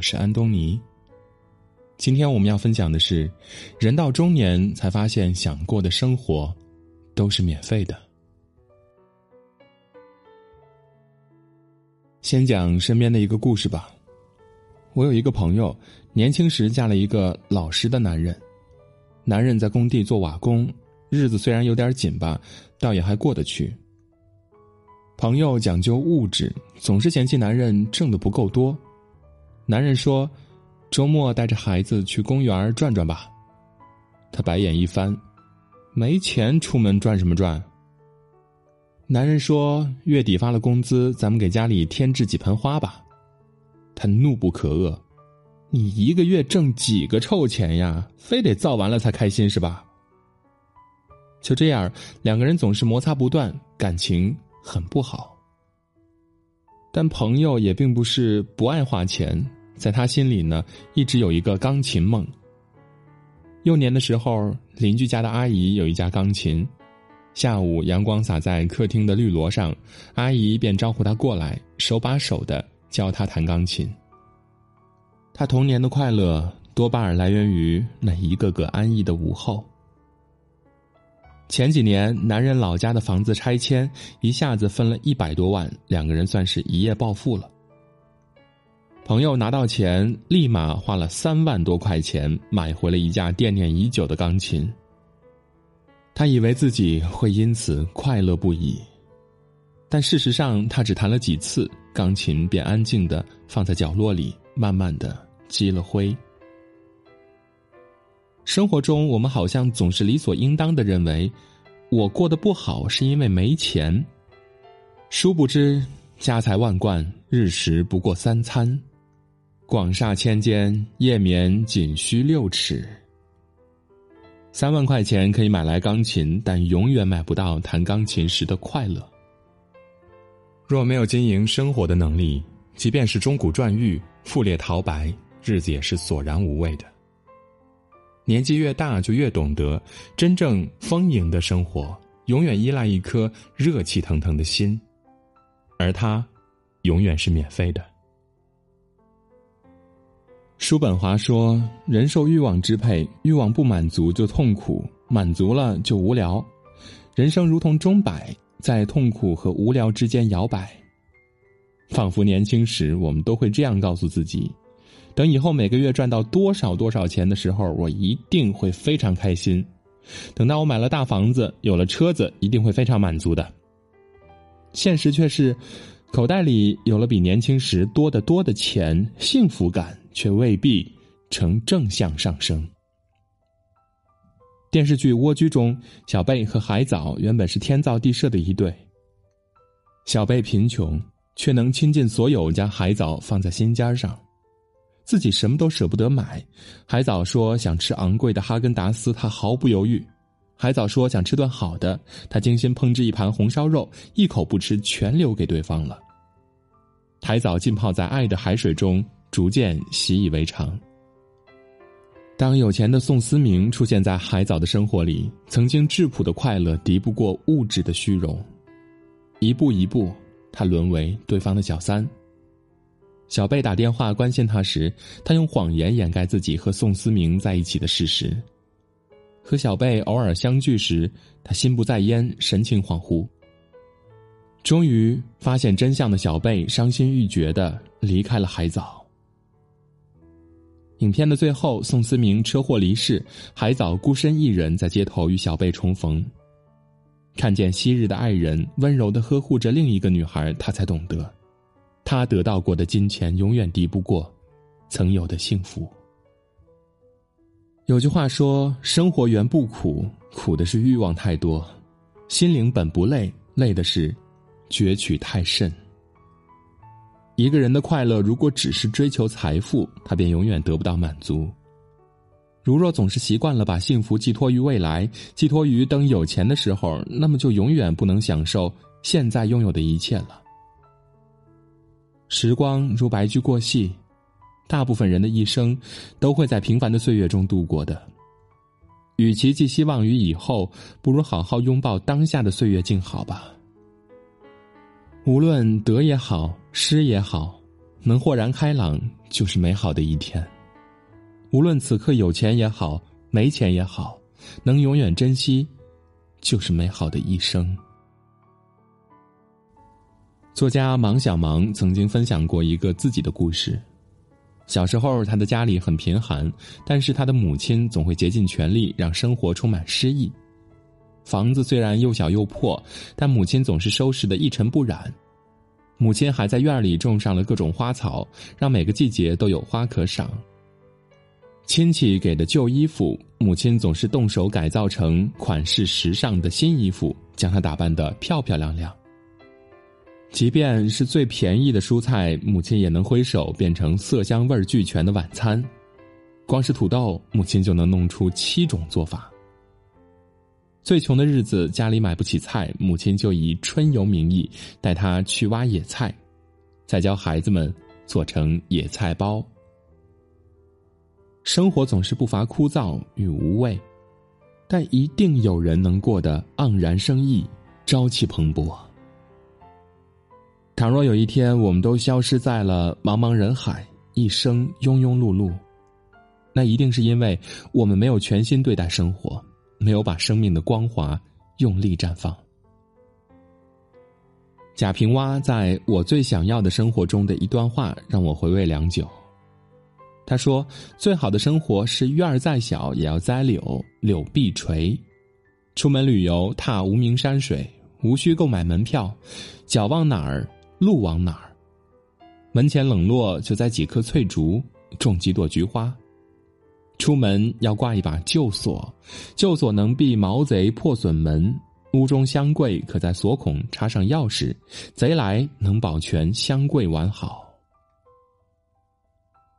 我是安东尼。今天我们要分享的是，人到中年才发现想过的生活都是免费的。先讲身边的一个故事吧。我有一个朋友，年轻时嫁了一个老实的男人，男人在工地做瓦工，日子虽然有点紧吧，倒也还过得去。朋友讲究物质，总是嫌弃男人挣的不够多。男人说：“周末带着孩子去公园转转吧。”他白眼一翻：“没钱出门转什么转？”男人说：“月底发了工资，咱们给家里添置几盆花吧。”他怒不可遏：“你一个月挣几个臭钱呀？非得造完了才开心是吧？”就这样，两个人总是摩擦不断，感情。很不好，但朋友也并不是不爱花钱，在他心里呢，一直有一个钢琴梦。幼年的时候，邻居家的阿姨有一架钢琴，下午阳光洒在客厅的绿萝上，阿姨便招呼他过来，手把手的教他弹钢琴。他童年的快乐多半来源于那一个个安逸的午后。前几年，男人老家的房子拆迁，一下子分了一百多万，两个人算是一夜暴富了。朋友拿到钱，立马花了三万多块钱买回了一架惦念已久的钢琴。他以为自己会因此快乐不已，但事实上，他只弹了几次，钢琴便安静的放在角落里，慢慢的积了灰。生活中，我们好像总是理所应当的认为，我过得不好是因为没钱。殊不知，家财万贯，日食不过三餐；广厦千间，夜眠仅需六尺。三万块钱可以买来钢琴，但永远买不到弹钢琴时的快乐。若没有经营生活的能力，即便是钟鼓馔玉、富丽陶白，日子也是索然无味的。年纪越大，就越懂得，真正丰盈的生活，永远依赖一颗热气腾腾的心，而它，永远是免费的。叔本华说：“人受欲望支配，欲望不满足就痛苦，满足了就无聊。人生如同钟摆，在痛苦和无聊之间摇摆。仿佛年轻时，我们都会这样告诉自己。”等以后每个月赚到多少多少钱的时候，我一定会非常开心。等到我买了大房子，有了车子，一定会非常满足的。现实却是，口袋里有了比年轻时多得多的钱，幸福感却未必呈正向上升。电视剧《蜗居》中，小贝和海藻原本是天造地设的一对。小贝贫穷，却能倾尽所有将海藻放在心尖上。自己什么都舍不得买，海藻说想吃昂贵的哈根达斯，他毫不犹豫。海藻说想吃顿好的，他精心烹制一盘红烧肉，一口不吃，全留给对方了。海藻浸泡在爱的海水中，逐渐习以为常。当有钱的宋思明出现在海藻的生活里，曾经质朴的快乐敌不过物质的虚荣，一步一步，他沦为对方的小三。小贝打电话关心他时，他用谎言掩盖自己和宋思明在一起的事实。和小贝偶尔相聚时，他心不在焉，神情恍惚。终于发现真相的小贝伤心欲绝的离开了海藻。影片的最后，宋思明车祸离世，海藻孤身一人在街头与小贝重逢。看见昔日的爱人温柔的呵护着另一个女孩，他才懂得。他得到过的金钱永远敌不过曾有的幸福。有句话说：“生活原不苦，苦的是欲望太多；心灵本不累，累的是攫取太甚。”一个人的快乐，如果只是追求财富，他便永远得不到满足。如若总是习惯了把幸福寄托于未来，寄托于等有钱的时候，那么就永远不能享受现在拥有的一切了。时光如白驹过隙，大部分人的一生都会在平凡的岁月中度过的。与其寄希望于以后，不如好好拥抱当下的岁月静好吧。无论得也好，失也好，能豁然开朗就是美好的一天。无论此刻有钱也好，没钱也好，能永远珍惜，就是美好的一生。作家芒小芒曾经分享过一个自己的故事。小时候，他的家里很贫寒，但是他的母亲总会竭尽全力让生活充满诗意。房子虽然又小又破，但母亲总是收拾的一尘不染。母亲还在院里种上了各种花草，让每个季节都有花可赏。亲戚给的旧衣服，母亲总是动手改造成款式时尚的新衣服，将它打扮得漂漂亮亮。即便是最便宜的蔬菜，母亲也能挥手变成色香味俱全的晚餐。光是土豆，母亲就能弄出七种做法。最穷的日子，家里买不起菜，母亲就以春游名义带他去挖野菜，再教孩子们做成野菜包。生活总是不乏枯燥与无味，但一定有人能过得盎然生意，朝气蓬勃。倘若有一天我们都消失在了茫茫人海，一生庸庸碌碌，那一定是因为我们没有全心对待生活，没有把生命的光华用力绽放。贾平凹在我最想要的生活中的一段话让我回味良久。他说：“最好的生活是院儿再小也要栽柳，柳必垂；出门旅游踏无名山水，无需购买门票，脚往哪儿。”路往哪儿？门前冷落，就栽几棵翠竹，种几朵菊花。出门要挂一把旧锁，旧锁能避毛贼破损门。屋中香柜可在锁孔插上钥匙，贼来能保全香柜完好。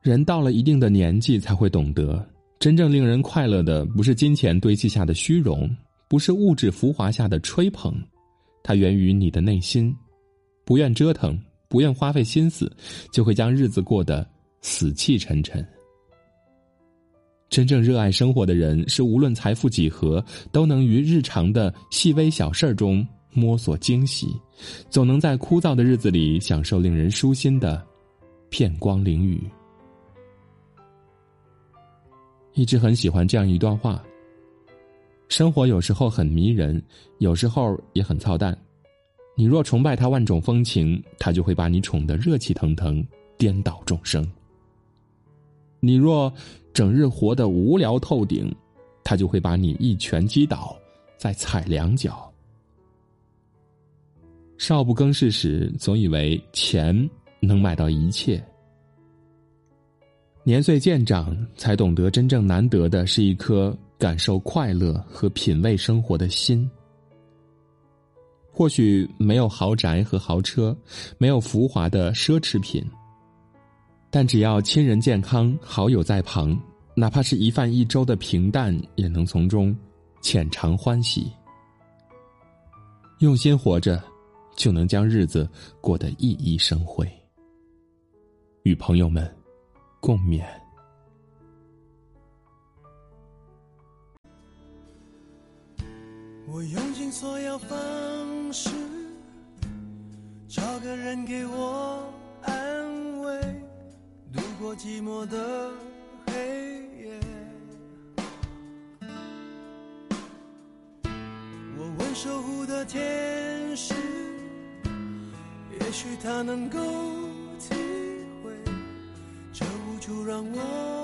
人到了一定的年纪，才会懂得，真正令人快乐的，不是金钱堆砌下的虚荣，不是物质浮华下的吹捧，它源于你的内心。不愿折腾，不愿花费心思，就会将日子过得死气沉沉。真正热爱生活的人，是无论财富几何，都能于日常的细微小事中摸索惊喜，总能在枯燥的日子里享受令人舒心的片光淋雨。一直很喜欢这样一段话：生活有时候很迷人，有时候也很操蛋。你若崇拜他万种风情，他就会把你宠得热气腾腾，颠倒众生；你若整日活得无聊透顶，他就会把你一拳击倒，再踩两脚。少不更事时，总以为钱能买到一切；年岁渐长，才懂得真正难得的是一颗感受快乐和品味生活的心。或许没有豪宅和豪车，没有浮华的奢侈品，但只要亲人健康，好友在旁，哪怕是一饭一粥的平淡，也能从中浅尝欢喜。用心活着，就能将日子过得熠熠生辉。与朋友们共勉。我用尽所有方式，找个人给我安慰，度过寂寞的黑夜。我问守护的天使，也许他能够体会这无助让我。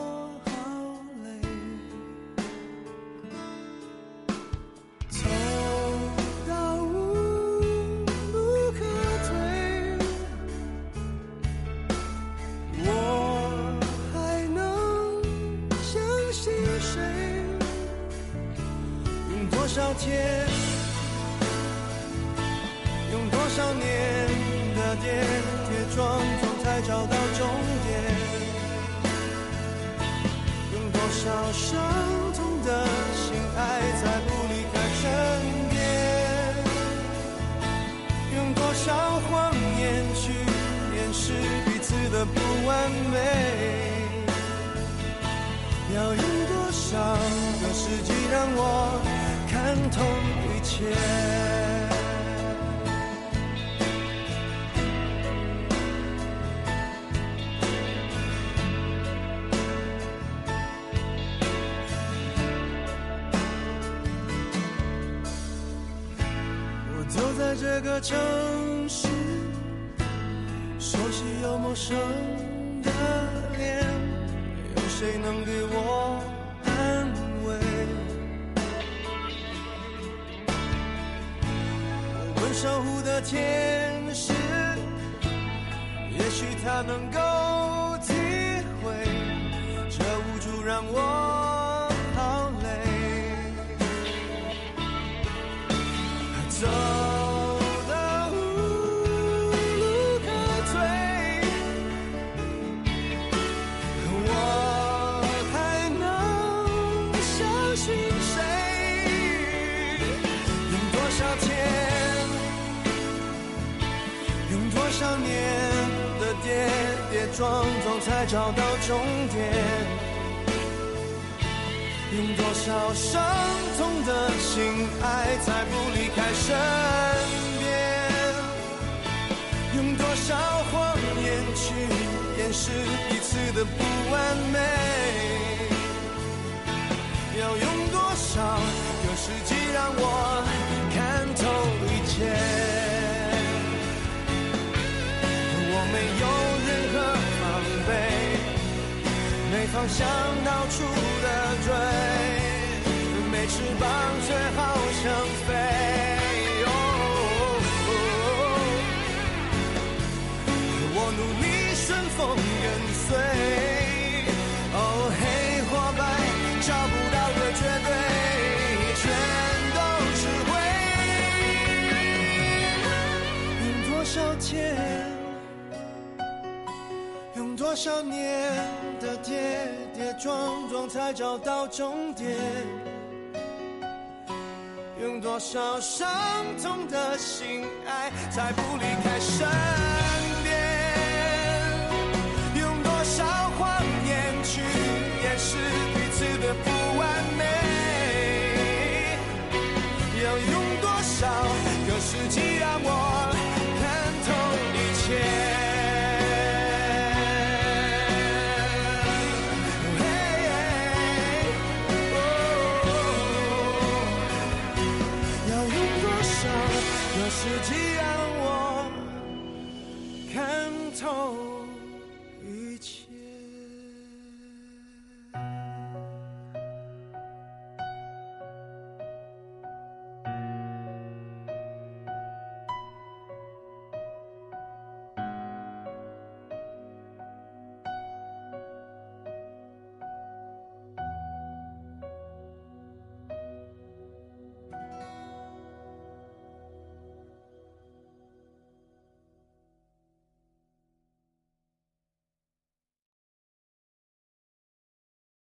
伤痛的心还在不离开身边？用多少谎言去掩饰彼此的不完美？要用多少个世纪让我？看透一切，这个城市，熟悉又陌生的脸，有谁能给我安慰？问守护的天使，也许他能够体会这无助让我天，用多少年的跌跌撞撞才找到终点？用多少伤痛的心爱，才不离开身边？用多少谎言去掩饰彼此的不完美？备。没方向到处的追，没翅膀却好想飞。多少年的跌跌撞撞才找到终点？用多少伤痛的心爱才不离开身边？用多少谎言去掩饰彼此的不